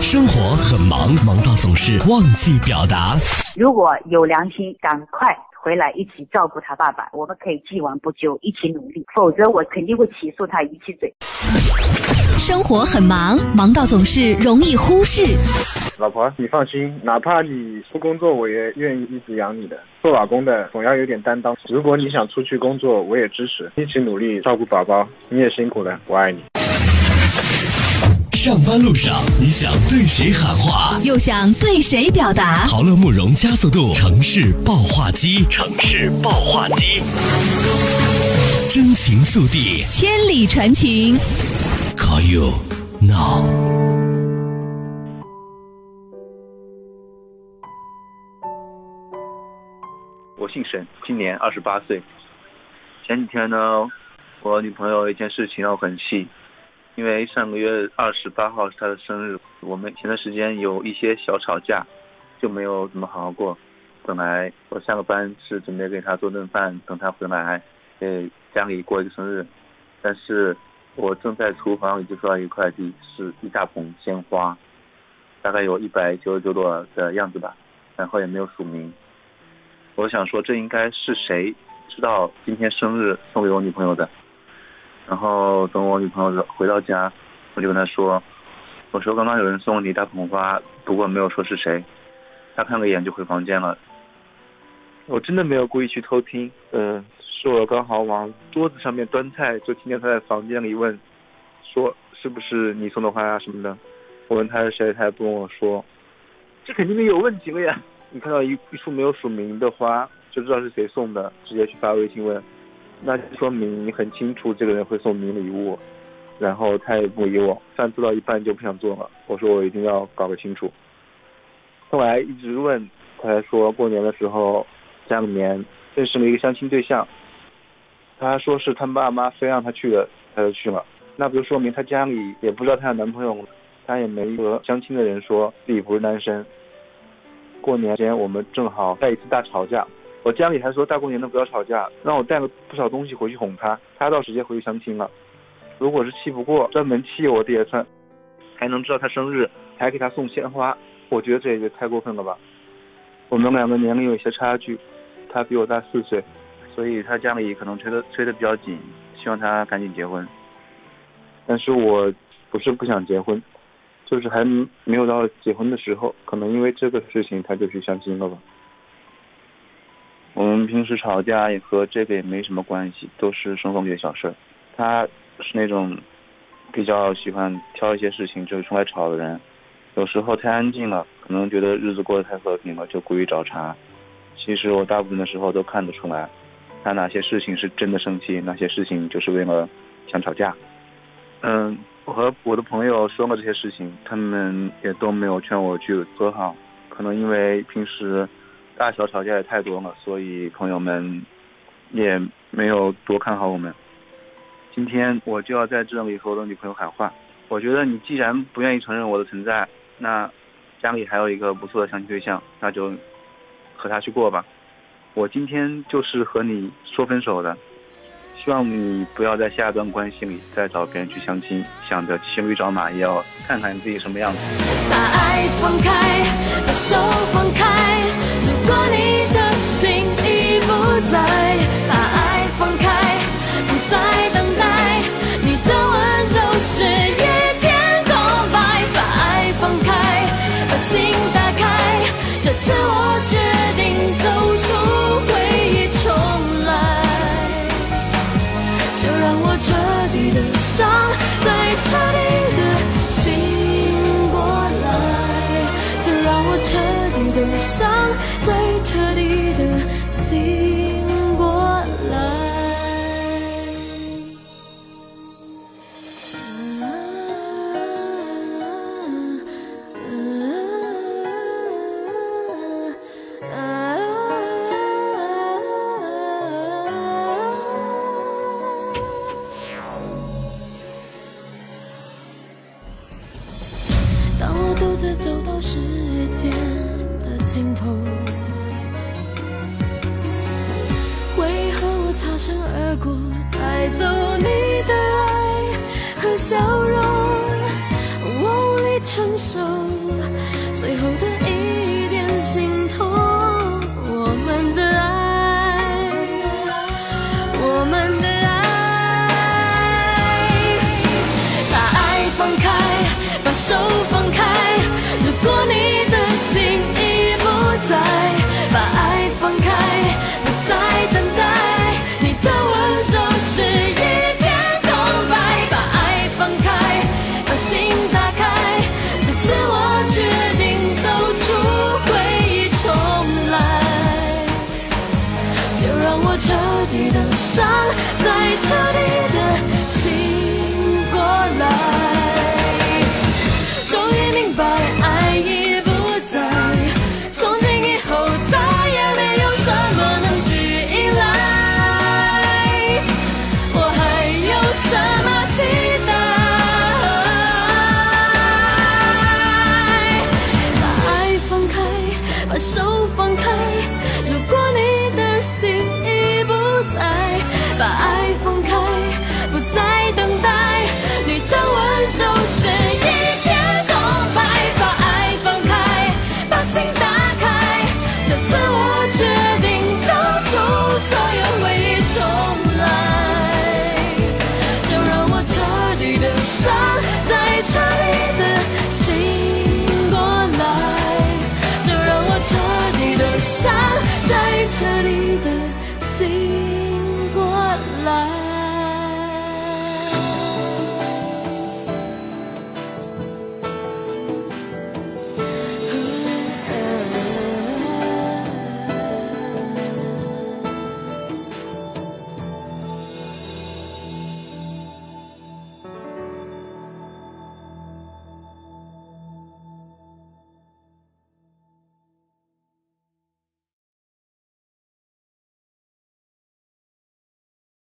生活很忙，忙到总是忘记表达。如果有良心，赶快回来一起照顾他爸爸，我们可以既往不咎，一起努力。否则，我肯定会起诉他一起嘴。生活很忙，忙到总是容易忽视。老婆，你放心，哪怕你不工作，我也愿意一直养你的。做老公的总要有点担当。如果你想出去工作，我也支持，一起努力照顾宝宝。你也辛苦了，我爱你。上班路上，你想对谁喊话？又想对谁表达？豪乐慕容加速度城市爆话机，城市爆话机，真情速递，千里传情。Call you now。我姓沈，今年二十八岁。前几天呢，我女朋友一件事情让我很气，因为上个月二十八号是她的生日，我们前段时间有一些小吵架，就没有怎么好好过。本来我下个班是准备给她做顿饭，等她回来给家里过一个生日，但是我正在厨房里就收到一个快递，是一大捧鲜花，大概有一百九十九朵的样子吧，然后也没有署名。我想说，这应该是谁知道今天生日送给我女朋友的？然后等我女朋友回到家，我就跟她说：“我说刚刚有人送了你一大捧花，不过没有说是谁。”她看了一眼就回房间了。我真的没有故意去偷听，嗯、是我刚好往桌子上面端菜，就听见她在房间里问，说是不是你送的花呀、什么的。我问她是谁，她也不跟我说，这肯定是有问题了呀。你看到一一束没有署名的花，就知道是谁送的，直接去发微信问，那就说明你很清楚这个人会送你礼物，然后他也不理我，饭做到一半就不想做了，我说我一定要搞个清楚。后来一直问，他还说过年的时候家里面认识了一个相亲对象，他说是他爸妈非让他去的，他就去了，那不就说明他家里也不知道他有男朋友？他也没和相亲的人说自己不是单身。过年前我们正好在一次大吵架，我家里还说大过年的不要吵架，让我带了不少东西回去哄他，他倒直接回去相亲了。如果是气不过，专门气我的也算，还能知道他生日，还给他送鲜花，我觉得这也太过分了吧。我们两个年龄有些差距，他比我大四岁，所以他家里可能催得催得比较紧，希望他赶紧结婚。但是我不是不想结婚，就是还没有到结婚的时候，可能因为这个事情他就去相亲了吧。我们平时吵架也和这个也没什么关系，都是生活里的小事儿。他是那种比较喜欢挑一些事情就出来吵的人，有时候太安静了，可能觉得日子过得太和平了，就故意找茬。其实我大部分的时候都看得出来，他哪些事情是真的生气，哪些事情就是为了想吵架。嗯，我和我的朋友说了这些事情，他们也都没有劝我去和好，可能因为平时大小吵架也太多了，所以朋友们也没有多看好我们。今天我就要在这里和我的女朋友喊话，我觉得你既然不愿意承认我的存在，那家里还有一个不错的相亲对象，那就和他去过吧。我今天就是和你说分手的。希望你不要在下一段关系里再找别人去相亲，想着骑驴找马，也要看看你自己什么样子。把爱放开，把手放伤，再彻底的醒过来。当我独自走到时间走你的爱和笑容？我无力承受最后的一点心痛。我们的爱，我们的爱，把爱放开，把手放开。如果你的心已不在，让我彻底的伤再彻底的醒过来。sunny